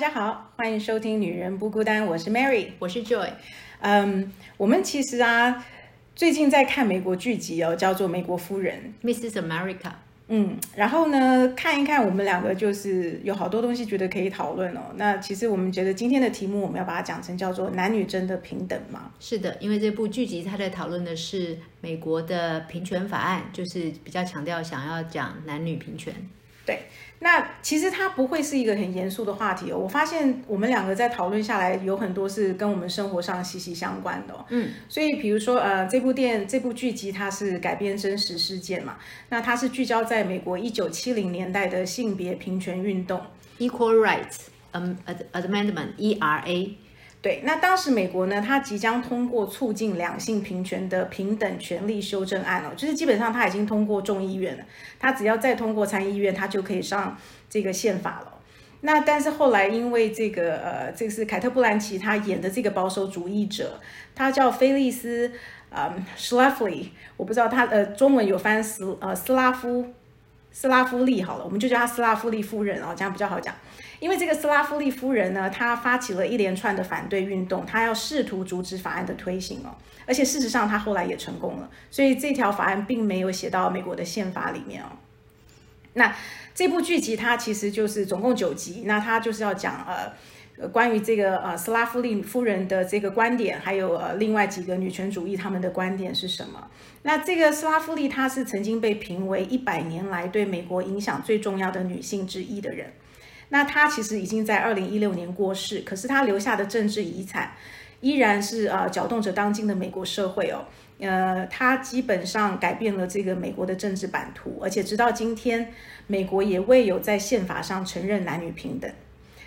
家好，欢迎收听《女人不孤单》，我是 Mary，我是 Joy。嗯，我们其实啊，最近在看美国剧集哦，叫做《美国夫人》Mrs. America，嗯，然后呢，看一看我们两个就是有好多东西觉得可以讨论哦。那其实我们觉得今天的题目我们要把它讲成叫做“男女真的平等吗是的，因为这部剧集它在讨论的是美国的平权法案，就是比较强调想要讲男女平权。？”对，那其实它不会是一个很严肃的话题哦。我发现我们两个在讨论下来，有很多是跟我们生活上息息相关的哦。嗯，所以比如说呃，这部电这部剧集它是改编真实事件嘛，那它是聚焦在美国一九七零年代的性别平权运动。Equal Rights um, Ad- Amendment (ERA) 对，那当时美国呢，它即将通过促进两性平权的平等权利修正案哦，就是基本上它已经通过众议院了，它只要再通过参议院，它就可以上这个宪法了。那但是后来因为这个呃，这个是凯特·布兰奇她演的这个保守主义者，他叫菲利斯呃 s c h l a f l y 我不知道他呃中文有翻斯呃斯拉夫斯拉夫利好了，我们就叫她斯拉夫利夫人哦，这样比较好讲。因为这个斯拉夫利夫人呢，她发起了一连串的反对运动，她要试图阻止法案的推行哦，而且事实上她后来也成功了，所以这条法案并没有写到美国的宪法里面哦。那这部剧集它其实就是总共九集，那它就是要讲呃。关于这个呃斯拉夫利夫人的这个观点，还有呃另外几个女权主义他们的观点是什么？那这个斯拉夫利她是曾经被评为一百年来对美国影响最重要的女性之一的人。那他其实已经在二零一六年过世，可是他留下的政治遗产依然是呃搅动着当今的美国社会哦。呃，他基本上改变了这个美国的政治版图，而且直到今天，美国也未有在宪法上承认男女平等。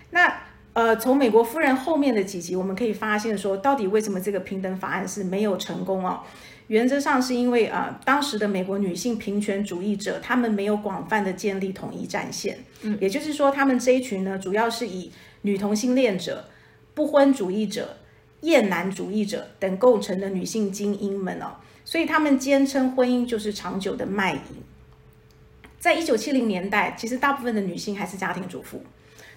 那呃，从美国夫人后面的几集，我们可以发现说，到底为什么这个平等法案是没有成功哦？原则上是因为啊、呃，当时的美国女性平权主义者，他们没有广泛的建立统一战线，嗯，也就是说，他们这一群呢，主要是以女同性恋者、不婚主义者、厌男主义者等构成的女性精英们哦，所以他们坚称婚姻就是长久的卖淫。在一九七零年代，其实大部分的女性还是家庭主妇。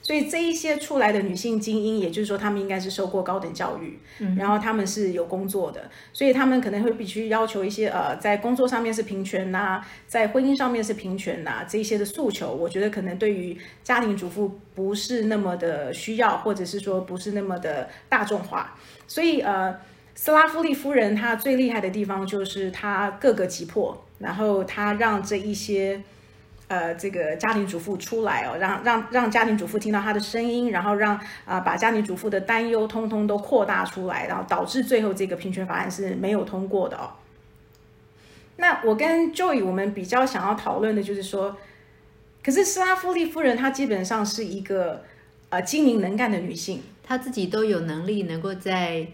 所以这一些出来的女性精英，也就是说，她们应该是受过高等教育，嗯、然后她们是有工作的，所以她们可能会必须要求一些呃，在工作上面是平权呐、在婚姻上面是平权呐、这一些的诉求，我觉得可能对于家庭主妇不是那么的需要，或者是说不是那么的大众化。所以呃，斯拉夫利夫人她最厉害的地方就是她各个击破，然后她让这一些。呃，这个家庭主妇出来哦，让让让家庭主妇听到她的声音，然后让啊、把家庭主妇的担忧通通都扩大出来，然后导致最后这个平权法案是没有通过的哦。那我跟 Joy 我们比较想要讨论的就是说，可是斯拉夫利夫人她基本上是一个呃精明能干的女性，她自己都有能力能够在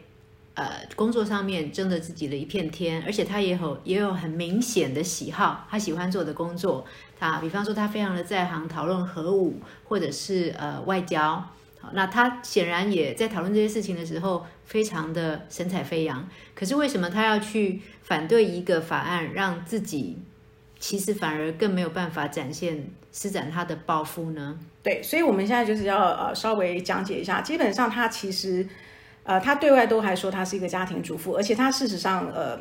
呃工作上面争得自己的一片天，而且他也有也有很明显的喜好，他喜欢做的工作。他，比方说他非常的在行讨论核武或者是呃外交，那他显然也在讨论这些事情的时候非常的神采飞扬。可是为什么他要去反对一个法案，让自己其实反而更没有办法展现施展他的抱负呢？对，所以我们现在就是要呃稍微讲解一下，基本上他其实呃他对外都还说他是一个家庭主妇，而且他事实上呃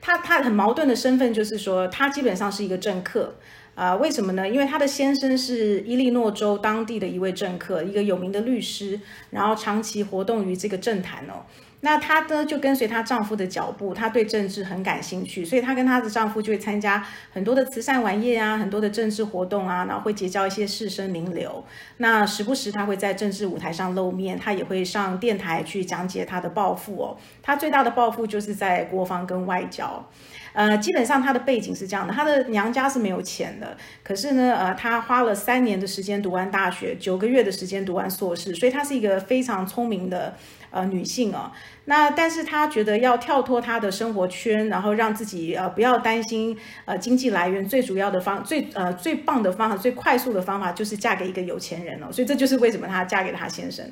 他他很矛盾的身份就是说他基本上是一个政客。啊、为什么呢？因为她的先生是伊利诺州当地的一位政客，一个有名的律师，然后长期活动于这个政坛哦。那她呢就跟随她丈夫的脚步，她对政治很感兴趣，所以她跟她的丈夫就会参加很多的慈善晚宴啊，很多的政治活动啊，然后会结交一些士绅名流。那时不时她会在政治舞台上露面，她也会上电台去讲解她的抱负哦。她最大的抱负就是在国防跟外交。呃，基本上她的背景是这样的，她的娘家是没有钱的，可是呢，呃，她花了三年的时间读完大学，九个月的时间读完硕士，所以她是一个非常聪明的呃女性哦。那但是她觉得要跳脱她的生活圈，然后让自己呃不要担心呃经济来源，最主要的方最呃最棒的方法，最快速的方法就是嫁给一个有钱人哦。所以这就是为什么她嫁给了她先生。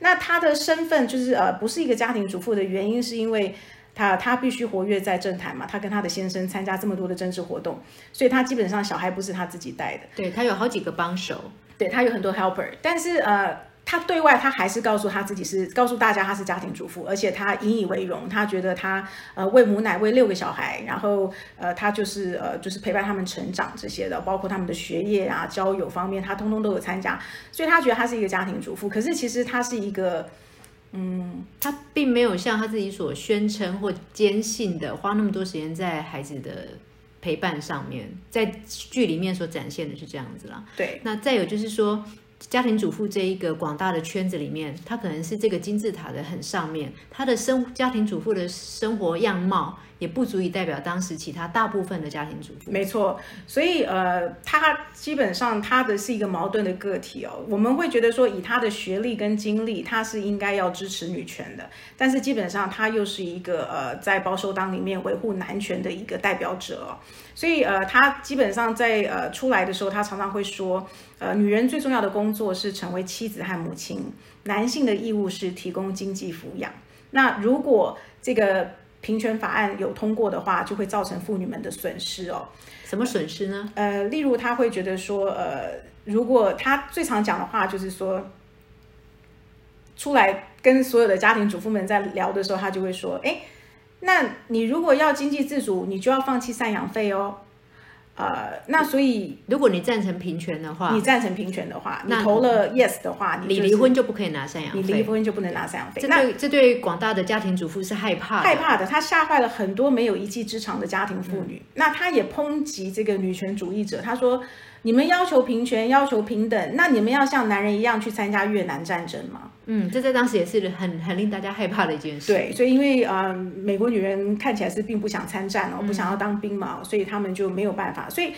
那她的身份就是呃不是一个家庭主妇的原因，是因为。他他必须活跃在政坛嘛，他跟他的先生参加这么多的政治活动，所以他基本上小孩不是他自己带的。对他有好几个帮手，对他有很多 helper，但是呃。他对外他还是告诉他自己是告诉大家他是家庭主妇，而且他引以为荣，他觉得他呃喂母奶喂六个小孩，然后呃他就是呃就是陪伴他们成长这些的，包括他们的学业啊、交友方面，他通通都有参加，所以他觉得他是一个家庭主妇。可是其实他是一个。嗯，他并没有像他自己所宣称或坚信的，花那么多时间在孩子的陪伴上面，在剧里面所展现的是这样子啦。对，那再有就是说。家庭主妇这一个广大的圈子里面，她可能是这个金字塔的很上面，她的生家庭主妇的生活样貌也不足以代表当时其他大部分的家庭主妇。没错，所以呃，她基本上她的是一个矛盾的个体哦。我们会觉得说，以她的学历跟经历，她是应该要支持女权的，但是基本上她又是一个呃，在保守党里面维护男权的一个代表者。所以呃，她基本上在呃出来的时候，她常常会说。呃，女人最重要的工作是成为妻子和母亲，男性的义务是提供经济抚养。那如果这个平权法案有通过的话，就会造成妇女们的损失哦。什么损失呢？呃，例如他会觉得说，呃，如果他最常讲的话就是说，出来跟所有的家庭主妇们在聊的时候，他就会说，哎，那你如果要经济自主，你就要放弃赡养费哦。呃，那所以如果你赞成平权的话，你赞成平权的话，你投了 yes 的话，你离婚就不可以拿赡养费，你离婚就不能拿赡养费。这对这对广大的家庭主妇是害怕害怕的，他吓坏了很多没有一技之长的家庭妇女。那他也抨击这个女权主义者，他说。你们要求平权，要求平等，那你们要像男人一样去参加越南战争吗？嗯，这在当时也是很很令大家害怕的一件事。对，所以因为呃，美国女人看起来是并不想参战哦，不想要当兵嘛，所以他们就没有办法。所以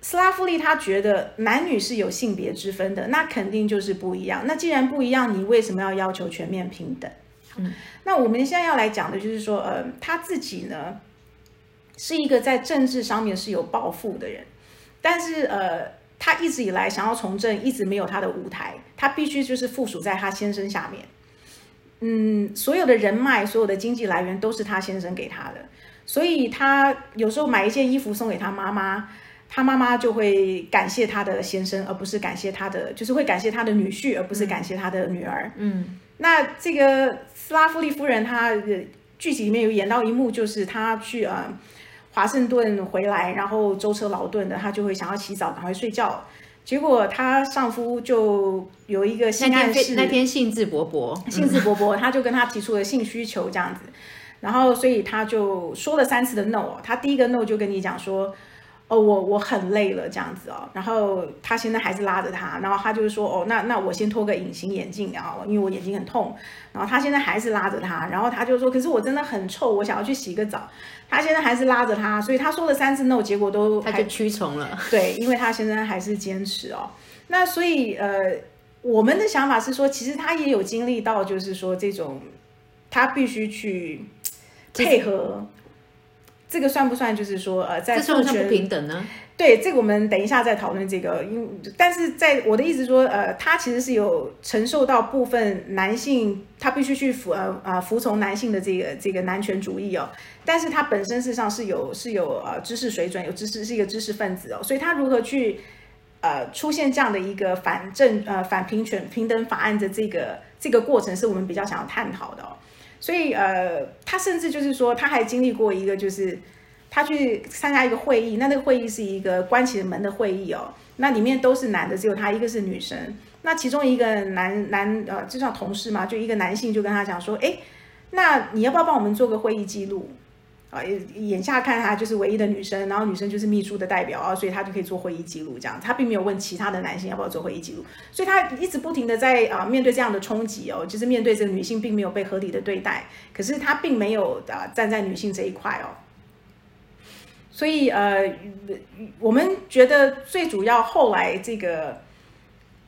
斯拉夫利他觉得男女是有性别之分的，那肯定就是不一样。那既然不一样，你为什么要要求全面平等？嗯，那我们现在要来讲的就是说，呃，他自己呢是一个在政治上面是有抱负的人。但是呃，他一直以来想要从政，一直没有他的舞台，他必须就是附属在他先生下面。嗯，所有的人脉、所有的经济来源都是他先生给他的，所以他有时候买一件衣服送给他妈妈，他妈妈就会感谢他的先生，而不是感谢他的，就是会感谢他的女婿，而不是感谢他的女儿。嗯，那这个斯拉夫利夫人，她剧集里面有演到一幕，就是她去呃。华盛顿回来，然后舟车劳顿的，她就会想要洗澡，赶快睡觉。结果她丈夫就有一个性暗示，那天兴致勃勃，兴致勃勃，他就跟她提出了性需求这样子。然后，所以他就说了三次的 no。他第一个 no 就跟你讲说。哦，我我很累了这样子哦，然后他现在还是拉着他，然后他就是说，哦，那那我先脱个隐形眼镜啊，因为我眼睛很痛，然后他现在还是拉着他，然后他就说，可是我真的很臭，我想要去洗个澡，他现在还是拉着他，所以他说了三次 no，结果都他就屈从了，对，因为他现在还是坚持哦，那所以呃，我们的想法是说，其实他也有经历到，就是说这种他必须去配合。这个算不算？就是说，呃，在授权不平等呢？对，这个我们等一下再讨论这个。因但是在我的意思说，呃，他其实是有承受到部分男性，他必须去服呃啊服从男性的这个这个男权主义哦。但是他本身事实上是有是有呃知识水准，有知识是一个知识分子哦。所以他如何去呃出现这样的一个反正呃反平权平等法案的这个这个过程，是我们比较想要探讨的哦。所以，呃，他甚至就是说，他还经历过一个，就是他去参加一个会议，那那个会议是一个关起门的会议哦，那里面都是男的，只有他一个是女生。那其中一个男男呃，就像同事嘛，就一个男性就跟他讲说，哎，那你要不要帮我们做个会议记录？啊，眼下看她就是唯一的女生，然后女生就是秘书的代表啊，所以她就可以做会议记录这样。她并没有问其他的男性要不要做会议记录，所以她一直不停的在啊面对这样的冲击哦，就是面对这个女性并没有被合理的对待，可是她并没有啊站在女性这一块哦。所以呃，我们觉得最主要后来这个。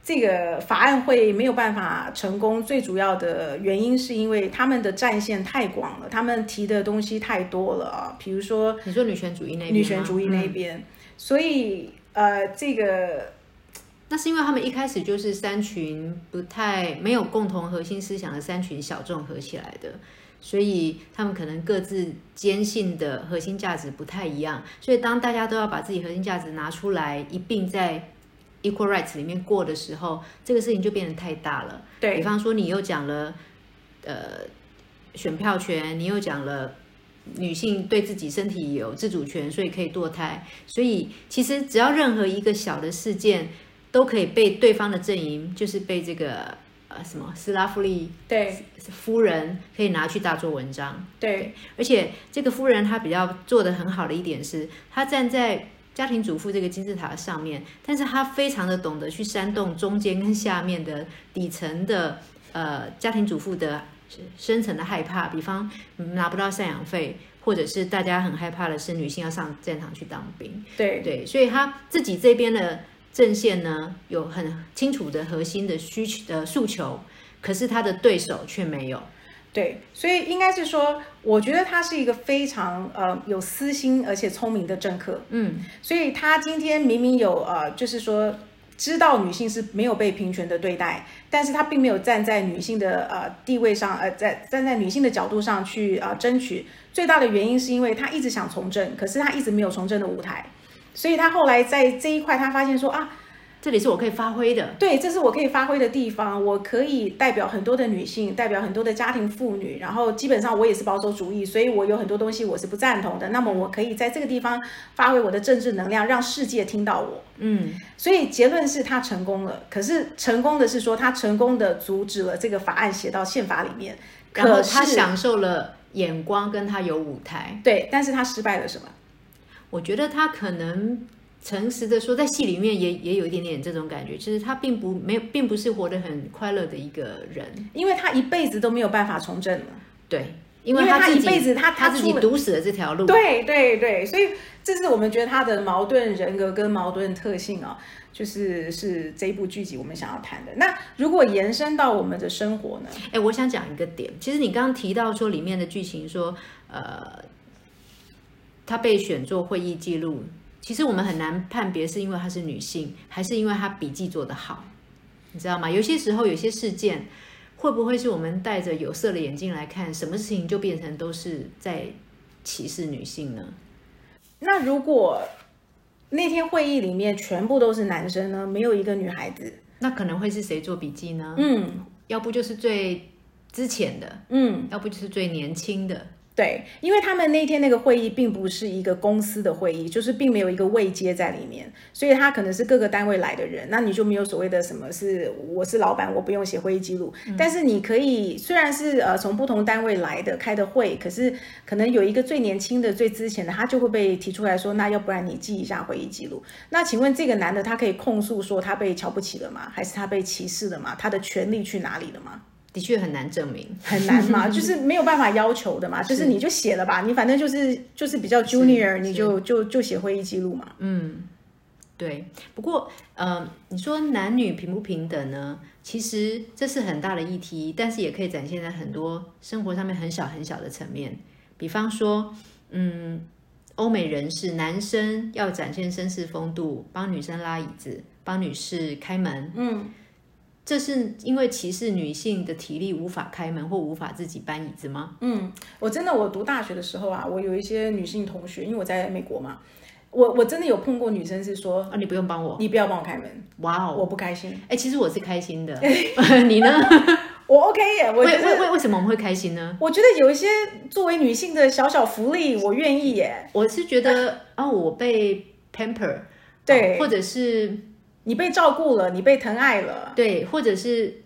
这个法案会没有办法成功，最主要的原因是因为他们的战线太广了，他们提的东西太多了啊。比如说，你说女权主义那边，女权主义那边，所以呃，这个那是因为他们一开始就是三群不太没有共同核心思想的三群小众合起来的，所以他们可能各自坚信的核心价值不太一样，所以当大家都要把自己核心价值拿出来一并在。Equal rights 里面过的时候，这个事情就变得太大了。对比方说，你又讲了呃选票权，你又讲了女性对自己身体有自主权，所以可以堕胎。所以其实只要任何一个小的事件，都可以被对方的阵营，就是被这个呃什么斯拉夫利对夫人可以拿去大做文章。对而且这个夫人她比较做的很好的一点是，她站在家庭主妇这个金字塔上面，但是他非常的懂得去煽动中间跟下面的底层的呃家庭主妇的深层的害怕，比方嗯拿不到赡养费，或者是大家很害怕的是女性要上战场去当兵，对对，所以他自己这边的阵线呢有很清楚的核心的需求的诉求，可是他的对手却没有。对，所以应该是说，我觉得他是一个非常呃有私心而且聪明的政客。嗯，所以他今天明明有呃，就是说知道女性是没有被平权的对待，但是他并没有站在女性的呃地位上，呃，在站在女性的角度上去啊、呃、争取。最大的原因是因为他一直想从政，可是他一直没有从政的舞台，所以他后来在这一块，他发现说啊，这里是我可以发挥的。对，这是我可以发挥的地方，我可以代表很多的女性，代表很多的家庭妇女，然后基本上我也是保守主义，所以我有很多东西我是不赞同的。那么我可以在这个地方发挥我的政治能量，让世界听到我。嗯，所以结论是他成功了，可是成功的是说他成功的阻止了这个法案写到宪法里面，然后可是他享受了眼光，跟他有舞台。对，但是他失败了什么？我觉得他可能诚实的说，在戏里面也也有一点点这种感觉，其实他并不没有，并不是活得很快乐的一个人。因为他一辈子都没有办法从政了。对，因为他一辈子他他自己堵死了这条路。对对对，所以这是我们觉得他的矛盾人格跟矛盾特性啊、就是是这一部剧集我们想要谈的。那如果延伸到我们的生活呢？哎，我想讲一个点，其实你刚刚提到说里面的剧情说，呃，他被选做会议记录，其实我们很难判别是因为她是女性，还是因为她笔记做得好，你知道吗？有些时候有些事件，会不会是我们戴着有色的眼镜来看，什么事情就变成都是在歧视女性呢？那如果那天会议里面全部都是男生呢，没有一个女孩子，那可能会是谁做笔记呢？嗯要不就是最之前的，嗯，要不就是最年轻的。对，因为他们那天那个会议并不是一个公司的会议，就是并没有一个位阶在里面，所以他可能是各个单位来的人，那你就没有所谓的什么是我是老板，我不用写会议记录，但是你可以虽然是呃从不同单位来的开的会，可是可能有一个最年轻的、最之前的，他就会被提出来说，那要不然你记一下会议记录。那请问这个男的他可以控诉说他被瞧不起了吗？还是他被歧视了吗？他的权利去哪里了吗？的确很难证明，很难嘛，就是没有办法要求的嘛，就是你就写了吧，你反正就是就是比较 junior，你就就就写会议记录嘛。嗯，对。不过，呃，你说男女平不平等呢？其实这是很大的议题，但是也可以展现在很多生活上面很小很小的层面。比方说，嗯，欧美人士男生要展现绅士风度，帮女生拉椅子，帮女士开门，嗯，这是因为歧视女性的体力无法开门或无法自己搬椅子吗？嗯，我真的我读大学的时候啊，我有一些女性同学，因为我在美国嘛，我我真的有碰过女生是说，啊，你不用帮我，你不要帮我开门，哇哦，我不开心。哎、其实我是开心的，你呢？我 OK 耶，我为为为为什么我们会开心呢？我觉得有一些作为女性的小小福利，我愿意耶。我是觉得哦，我被 pamper，对哦或者是你被照顾了，你被疼爱了，对，或者是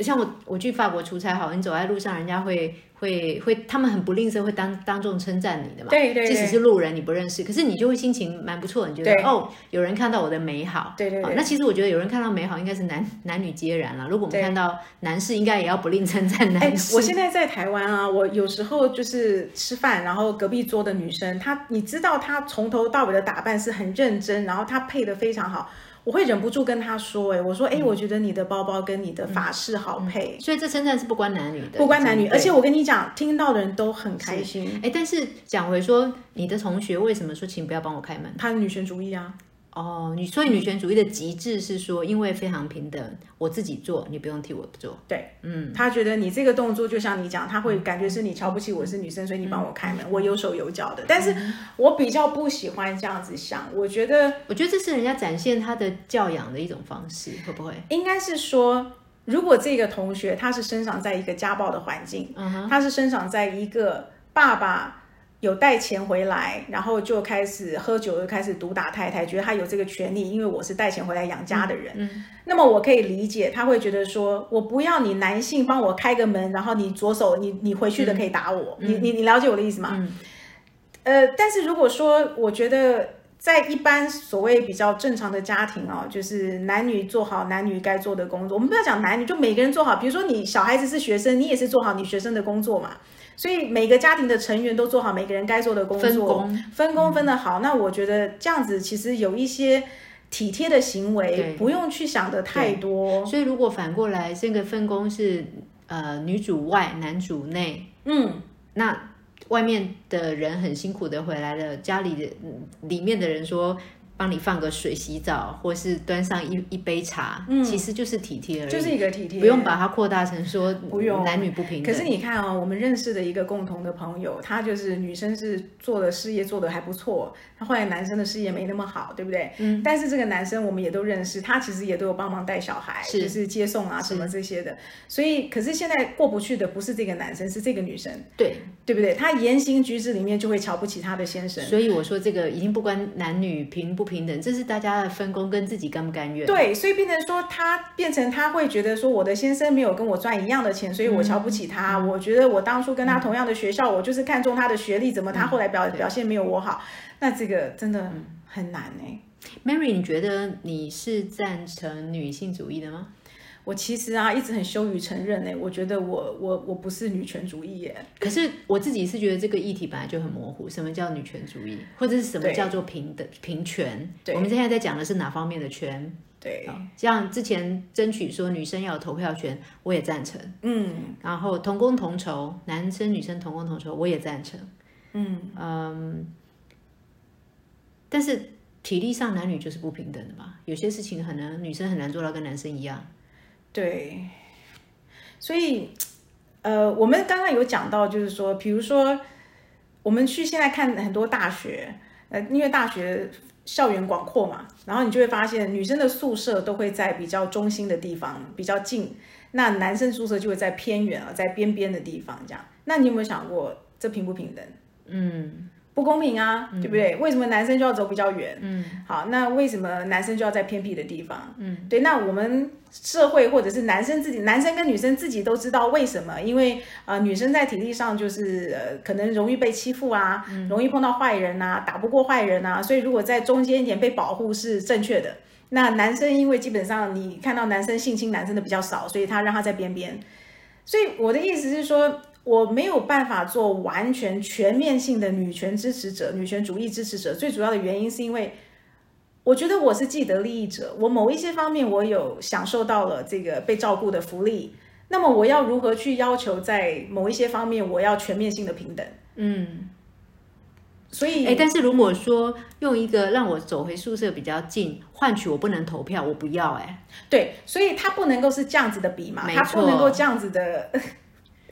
像我我去法国出差，好，你走在路上，人家会会会，他们很不吝啬，会当当众称赞你的嘛。对对对即使是路人你不认识，可是你就会心情蛮不错，你觉得哦，有人看到我的美好。对对那其实我觉得有人看到美好，应该是男男女皆然了。如果我们看到男士，应该也要不吝称赞哎男，士。我现在在台湾啊，我有时候就是吃饭，然后隔壁桌的女生，她你知道她从头到尾的打扮是很认真，然后她配的非常好，我会忍不住跟他说，哎，我说，哎，我觉得你的包包跟你的发饰好配，所以这称赞是不关男女的，不关男女，而且我跟你讲，听到的人都很开心。哎，但是讲回说，你的同学为什么说请不要帮我开门？她女权主义啊，哦，你所以女权主义的极致是说，因为非常平等，我自己做，你不用替我做。对，嗯，他觉得你这个动作就像你讲，他会感觉是你瞧不起我是女生，所以你帮我开门，我有手有脚的。但是我比较不喜欢这样子想，我觉得，我觉得这是人家展现他的教养的一种方式，会不会？应该是说，如果这个同学他是生长在一个家暴的环境，他是生长在一个爸爸。有带钱回来，然后就开始喝酒，又开始毒打太太，觉得他有这个权利，因为我是带钱回来养家的人。嗯，那么我可以理解，他会觉得说，我不要你男性帮我开个门，然后你左手你你回去的可以打我，你你你了解我的意思吗？嗯，呃，但是如果说我觉得在一般所谓比较正常的家庭哦，就是男女做好男女该做的工作，我们不要讲男女，就每个人做好，比如说你小孩子是学生，你也是做好你学生的工作嘛。所以每个家庭的成员都做好每个人该做的工作，分工分工分得好。那我觉得这样子其实有一些体贴的行为，不用去想的太多。所以如果反过来，这个分工是呃女主外男主内，嗯，那外面的人很辛苦的回来了，家里的里面的人说。帮你放个水洗澡，或是端上一一杯茶，嗯，其实就是体贴而已，就是一个体贴，不用把它扩大成说不用男女不平等。可是你看哦，我们认识的一个共同的朋友，他就是女生是做的事业做的还不错，他后来男生的事业没那么好，对不对？嗯。但是这个男生我们也都认识，他其实也都有帮忙带小孩，就是接送啊什么这些的。所以，可是现在过不去的不是这个男生，是这个女生，对对不对？他言行举止里面就会瞧不起他的先生。所以我说这个已经不关男女平不。不平等，这是大家的分工，跟自己甘不甘愿。对，所以变成说他变成他会觉得说，我的先生没有跟我赚一样的钱，所以我瞧不起他。我觉得我当初跟他同样的学校，我就是看中他的学历，怎么他后来表表现没有我好？那这个真的很难哎。Mary，你觉得你是赞成女性主义的吗？我其实啊，一直很羞于承认呢。我觉得我我我不是女权主义耶。可是我自己是觉得这个议题本来就很模糊。什么叫女权主义，或者是什么叫做平等平权？我们现在在讲的是哪方面的权？对，像之前争取说女生要有投票权，我也赞成。嗯，然后同工同酬，男生女生同工同酬，我也赞成。嗯嗯，但是体力上男女就是不平等的嘛。有些事情很能女生很难做到跟男生一样。对，所以，呃，我们刚刚有讲到，就是说，比如说，我们去现在看很多大学，呃，因为大学校园广阔嘛，然后你就会发现，女生的宿舍都会在比较中心的地方，比较近，那男生宿舍就会在偏远啊，在边边的地方，这样。那你有没有想过，这平不平等？嗯。不公平啊，对不对？为什么男生就要走比较远？嗯，好，那为什么男生就要在偏僻的地方？嗯，对，那我们社会或者是男生自己，男生跟女生自己都知道为什么？因为呃，女生在体力上就是呃，可能容易被欺负啊，容易碰到坏人呐，打不过坏人呐，所以如果在中间一点被保护是正确的。那男生因为基本上你看到男生性侵男生的比较少，所以他让他在边边。所以我的意思是说。我没有办法做完全全面性的女权支持者、女权主义支持者。最主要的原因是因为，我觉得我是既得利益者，我某一些方面我有享受到了这个被照顾的福利。那么我要如何去要求在某一些方面我要全面性的平等？嗯，所以，哎，但是如果说用一个让我走回宿舍比较近，换取我不能投票，我不要。哎，对，所以它不能够是这样子的比嘛，它不能够这样子的。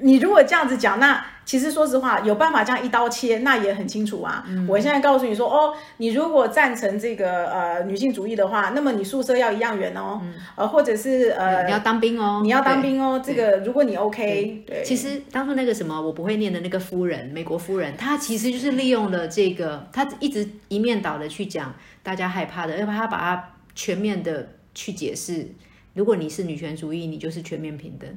你如果这样子讲，那其实说实话，有办法这样一刀切，那也很清楚啊。我现在告诉你说，哦，你如果赞成这个呃女性主义的话，那么你宿舍要一样远哦，呃，或者是呃你要当兵哦，你要当兵哦。这个如果你 OK，对。其实当初那个什么我不会念的那个夫人，美国夫人，她其实就是利用了这个，她一直一面倒的去讲大家害怕的，要把她把它全面的去解释。如果你是女权主义，你就是全面平等。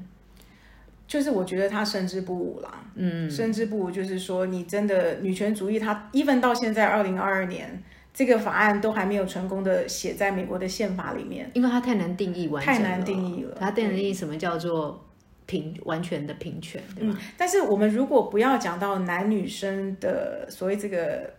就是我觉得他深知不武啦，嗯，深知不武就是说，你真的女权主义，他 even 到现在二零二二年，这个法案都还没有成功的写在美国的宪法里面，因为它太难定义完，太难定义了，它定义什么叫做平完全的平权，对吧？但是我们如果不要讲到男女生的所谓这个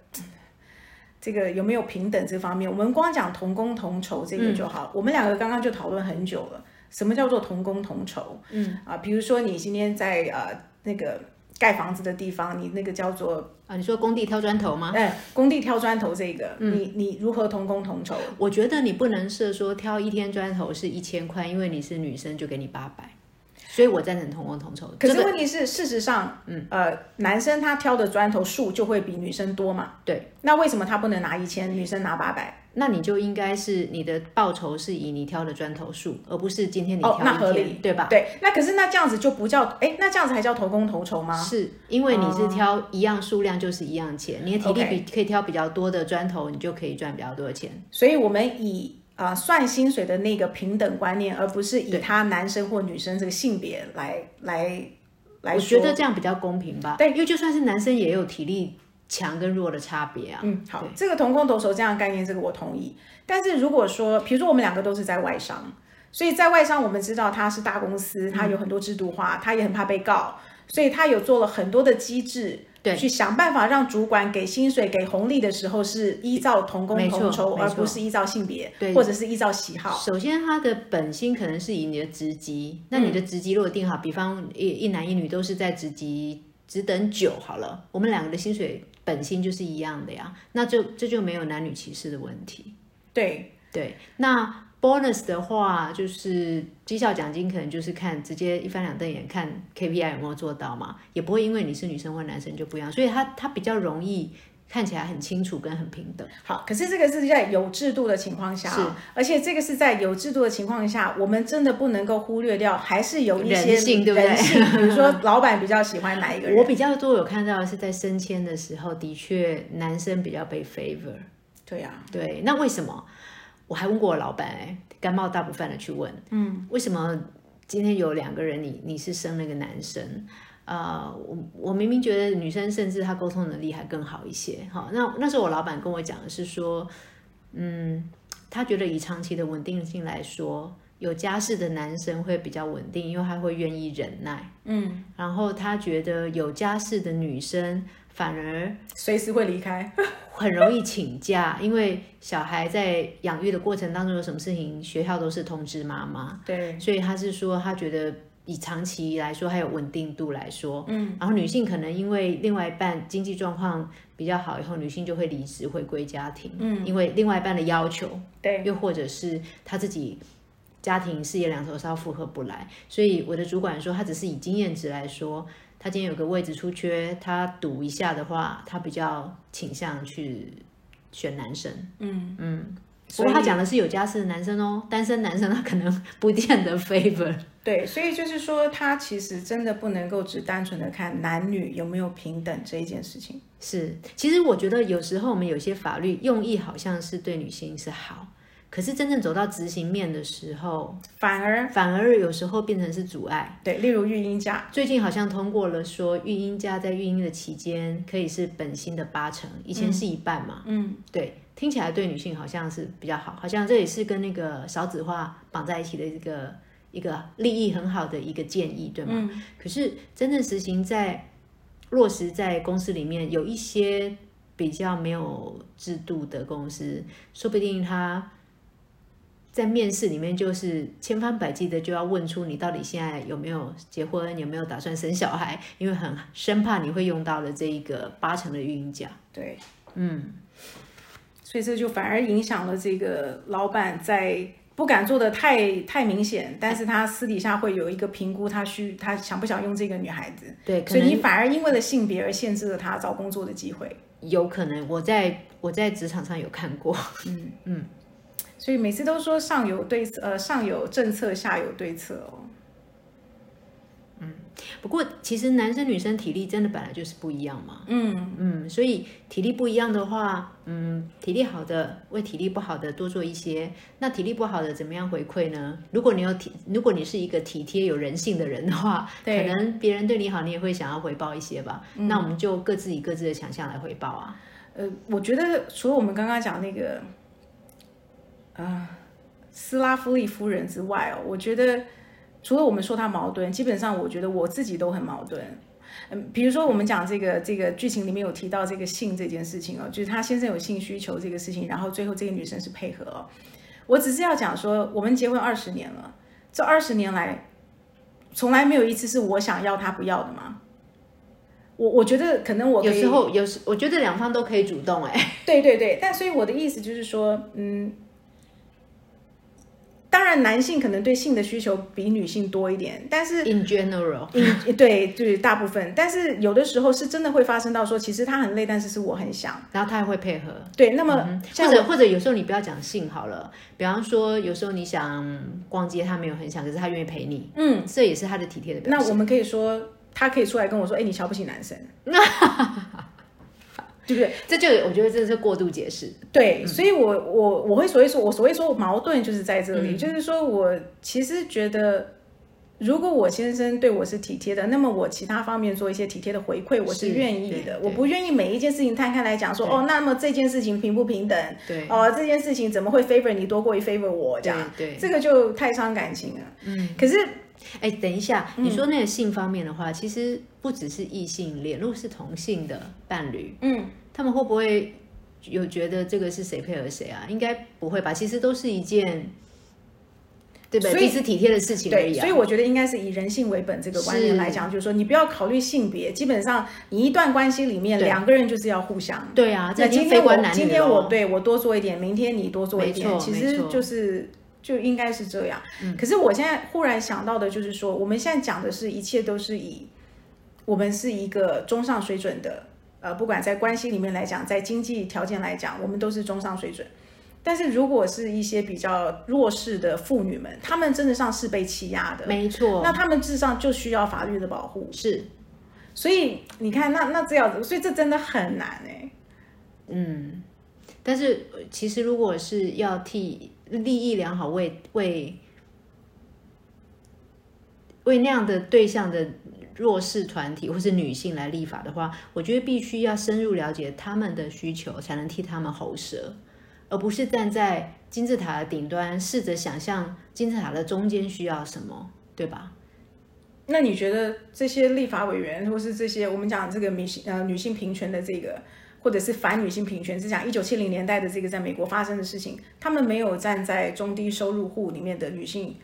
这个有没有平等这方面，我们光讲同工同酬这个就好，我们两个刚刚就讨论很久了。什么叫做同工同酬？嗯啊，比如说你今天在呃那个盖房子的地方，你那个叫做啊，你说工地挑砖头吗？哎，工地挑砖头这个，嗯你你如何同工同酬？我觉得你不能是说挑一天砖头是一千块，因为你是女生就给你八百，所以我赞成同工同酬。可是问题是，事实上，嗯，呃，男生他挑的砖头数就会比女生多嘛？对，那为什么他不能拿一千，女生拿八百？那你就应该是你的报酬是以你挑的砖头数，而不是今天你哦，那合挑一天，理，对吧？对，那可是那这样子就不叫，哎，那这样子还叫同工同酬吗？是因为你是挑一样数量就是一样钱，你的体力比可以挑比较多的砖头，你就可以赚比较多的钱。所以我们以啊、算薪水的那个平等观念，而不是以他男生或女生这个性别来来来我。觉得这样比较公平吧。对因为就算是男生也有体力强跟弱的差别啊。嗯，好，这个同工同酬这样的概念，这个我同意。但是如果说，比如说我们两个都是在外商，所以在外商我们知道它是大公司，它有很多制度化，它也很怕被告，所以它有做了很多的机制。对去想办法让主管给薪水、给红利的时候是依照同工同酬，而不是依照性别，对或者是依照喜好。首先，他的本心可能是以你的职级，那你的职级如果定好，比方一一男一女都是在职级只等九好了，我们两个的薪水本薪就是一样的呀，那就这就没有男女歧视的问题。对，对，那 bonus 的话，就是绩效奖金，可能就是看直接一翻两瞪眼，看 KPI 有没有做到嘛，也不会因为你是女生或男生就不一样，所以它它比较容易看起来很清楚跟很平等。好，可是这个是在有制度的情况下，是，而且这个是在有制度的情况下，我们真的不能够忽略掉，还是有一些人性对不对 比如说老板比较喜欢哪一个人，我比较多有看到的是在升迁的时候，的确男生比较被 favor。对呀、对，那为什么？我还问过我老板、哎，甘冒大部分的去问，嗯，为什么今天有两个人你，你是生了个男生？呃，我我明明觉得女生甚至她沟通能力还更好一些，哈，那那时候我老板跟我讲的是说，嗯，他觉得以长期的稳定性来说，有家室的男生会比较稳定，因为他会愿意忍耐，嗯，然后他觉得有家室的女生反而随时会离开，很容易请假，因为小孩在养育的过程当中有什么事情，学校都是通知妈妈，对，所以他是说他觉得以长期来说还有稳定度来说，嗯，然后女性可能因为另外一半经济状况比较好以后，女性就会离职回归家庭，嗯，因为另外一半的要求，对，又或者是他自己。家庭事业两头烧负荷不来，所以我的主管说，他只是以经验值来说，他今天有个位置出缺，他赌一下的话，他比较倾向去选男生。嗯嗯，不所以过他讲的是有家室的男生哦，单身男生他可能不见得 favor。对，所以就是说，他其实真的不能够只单纯的看男女有没有平等这一件事情。是，其实我觉得有时候我们有些法律用意好像是对女性是好，可是真正走到执行面的时候，反而反而有时候变成是阻碍。对，例如育婴假，最近好像通过了说，育婴假在育婴的期间可以是本薪的八成，以前是一半嘛。嗯，对，听起来对女性好像是比较好，好像这也是跟那个少子化绑在一起的一个一个利益很好的一个建议，对吗？嗯可是真正实行在落实在公司里面，有一些比较没有制度的公司，说不定他在面试里面就是千方百计的就要问出你到底现在有没有结婚，有没有打算生小孩，因为很生怕你会用到了这一个八成的育婴假。对，嗯，所以这就反而影响了这个老板在不敢做的太太明显，但是他私底下会有一个评估，他需他想不想用这个女孩子，对，所以你反而因为了性别而限制了他找工作的机会。有可能我在我在职场上有看过，嗯嗯所以每次都说上有对策，呃，上有政策，下有对策哦。不过其实男生女生体力真的本来就是不一样嘛。嗯，嗯，所以体力不一样的话，嗯，体力好的为体力不好的多做一些。那体力不好的怎么样回馈呢？如果你有体，如果你是一个体贴有人性的人的话，可能别人对你好，你也会想要回报一些吧。那我们就各自以各自的强项来回报啊。呃，我觉得除了我们刚刚讲那个，呃，斯拉夫利夫人之外哦，我觉得除了我们说他矛盾，基本上我觉得我自己都很矛盾。嗯，比如说我们讲这个这个剧情里面有提到这个性这件事情哦，就是他先生有性需求这个事情，然后最后这个女生是配合哦。我只是要讲说，我们结婚二十年了，这二十年来从来没有一次是我想要他不要的嘛。我我觉得可能我可有时候有时我觉得两方都可以主动哎、对对对，但所以我的意思就是说，嗯，当然男性可能对性的需求比女性多一点，但是 In general，嗯，对，就是大部分，但是有的时候是真的会发生到说，其实他很累，但是是我很想。然后他还会配合，对，那么嗯或者或者有时候你不要讲性好了，比方说有时候你想逛街，他没有很想，可是他愿意陪你，嗯，这也是他的体贴的表现。那我们可以说，他可以出来跟我说，哎，你瞧不起男生，对不对？这就我觉得这是过度解释，对，所以我我我会所谓说，我所谓说矛盾就是在这里，嗯就是说我其实觉得。如果我先生对我是体贴的，那么我其他方面做一些体贴的回馈，我是是愿意的。我不愿意每一件事情摊开来讲说，哦，那么这件事情平不平等？对哦，这件事情怎么会 favor 你多过于 favor 我这样？对对这个就太伤感情了。嗯，可是哎，等一下，嗯你说那个性方面的话，其实不只是异性恋，如果是同性的伴侣，嗯，他们会不会有觉得这个是谁配合谁啊？应该不会吧？其实都是一件，对不对？所以彼此体贴的事情而对，已啊。所以我觉得应该是以人性为本这个观念来讲，就是说你不要考虑性别，基本上你一段关系里面两个人就是要互相。对啊，这那今天我今天我对我多做一点，明天你多做一点，其实就是就应该是这样。嗯可是我现在忽然想到的就是说，我们现在讲的是一切都是以我们是一个中上水准的，呃，不管在关系里面来讲，在经济条件来讲，我们都是中上水准。但是如果是一些比较弱势的妇女们，她们真的上是被欺压的，没错，那她们至上就需要法律的保护。是所以你看，那那这样子，所以这真的很难哎、嗯，但是呃其实如果是要替利益良好为为为那样的对象的弱势团体或是女性来立法的话，我觉得必须要深入了解他们的需求，才能替他们喉舌，而不是站在金字塔的顶端，试着想象金字塔的中间需要什么，对吧？那你觉得这些立法委员，或是这些我们讲这个女性呃女性平权的这个，或者是反女性平权，是讲一九七零年代的这个在美国发生的事情，他们没有站在中低收入户里面的女性，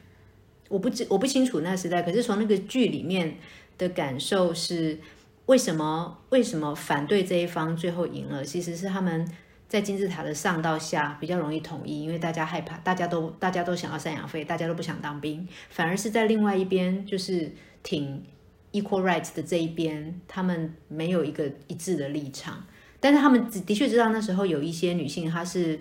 我不知我不清楚那时代，可是从那个剧里面的感受是，为什么为什么反对这一方最后赢了？其实是他们在金字塔的上到下比较容易统一，因为大家害怕，大家都大家都想要赡养费，大家都不想当兵，反而是在另外一边就是挺 equal rights 的这一边，他们没有一个一致的立场，但是他们的确知道那时候有一些女性她是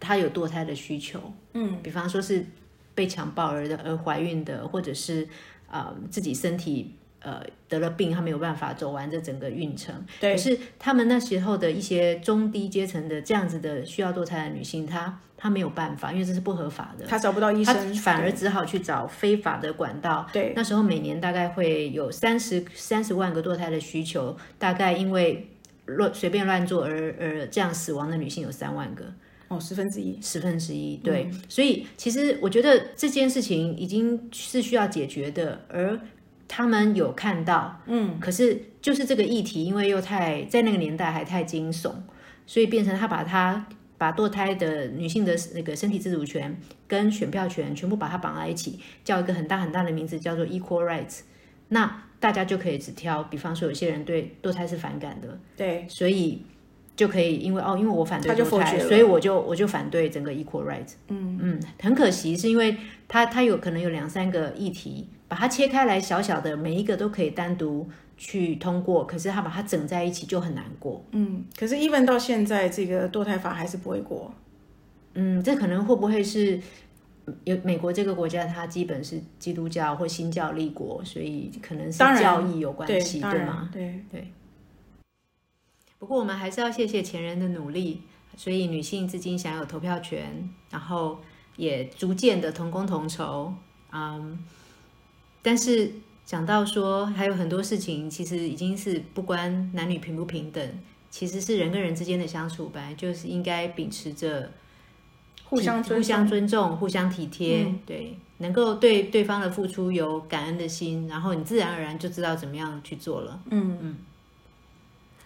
她有堕胎的需求，嗯，比方说是。被强暴而的而怀孕的，或者是呃自己身体呃得了病，她没有办法走完这整个孕程。对可是他们那时候的一些中低阶层的这样子的需要堕胎的女性，她她没有办法，因为这是不合法的，她找不到医生，反而只好去找非法的管道。对那时候每年大概会有三十三十万个堕胎的需求，大概因为乱随便乱做而而这样死亡的女性有三万个。哦十分之一，十分之一，对，所以其实我觉得这件事情已经是需要解决的，而他们有看到，嗯，可是就是这个议题，因为又太在那个年代还太惊悚，所以变成他把他把堕胎的女性的那个身体自主权跟选票权全部把它绑在一起，叫一个很大很大的名字叫做 equal rights，那大家就可以只挑，比方说有些人对堕胎是反感的，对所以就可以因为哦，因为我反对他就堕胎，所以我就我就反对整个 equal rights。嗯嗯，很可惜，是因为它它有可能有两三个议题，把它切开来小小的，每一个都可以单独去通过，可是它把它整在一起就很难过。嗯，可是 even 到现在这个堕胎法还是不会过，嗯，这可能会不会是有美国这个国家，它基本是基督教或新教立国，所以可能是教义有关，系，对吗？对，不过我们还是要谢谢前人的努力，所以女性至今享有投票权，然后也逐渐的同工同酬，嗯，但是讲到说还有很多事情，其实已经是不关男女平不平等，其实是人跟人之间的相处，本来就是应该秉持着互相尊互相重尊重、互相体贴，嗯对，能够对对方的付出有感恩的心，然后你自然而然就知道怎么样去做了。嗯嗯。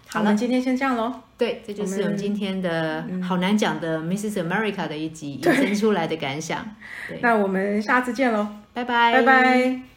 好了，今天先这样喽。对，这就是我们今天的好难讲的 Mrs. America 的一集引申出来的感想。对，那我们下次见喽，拜拜，拜拜。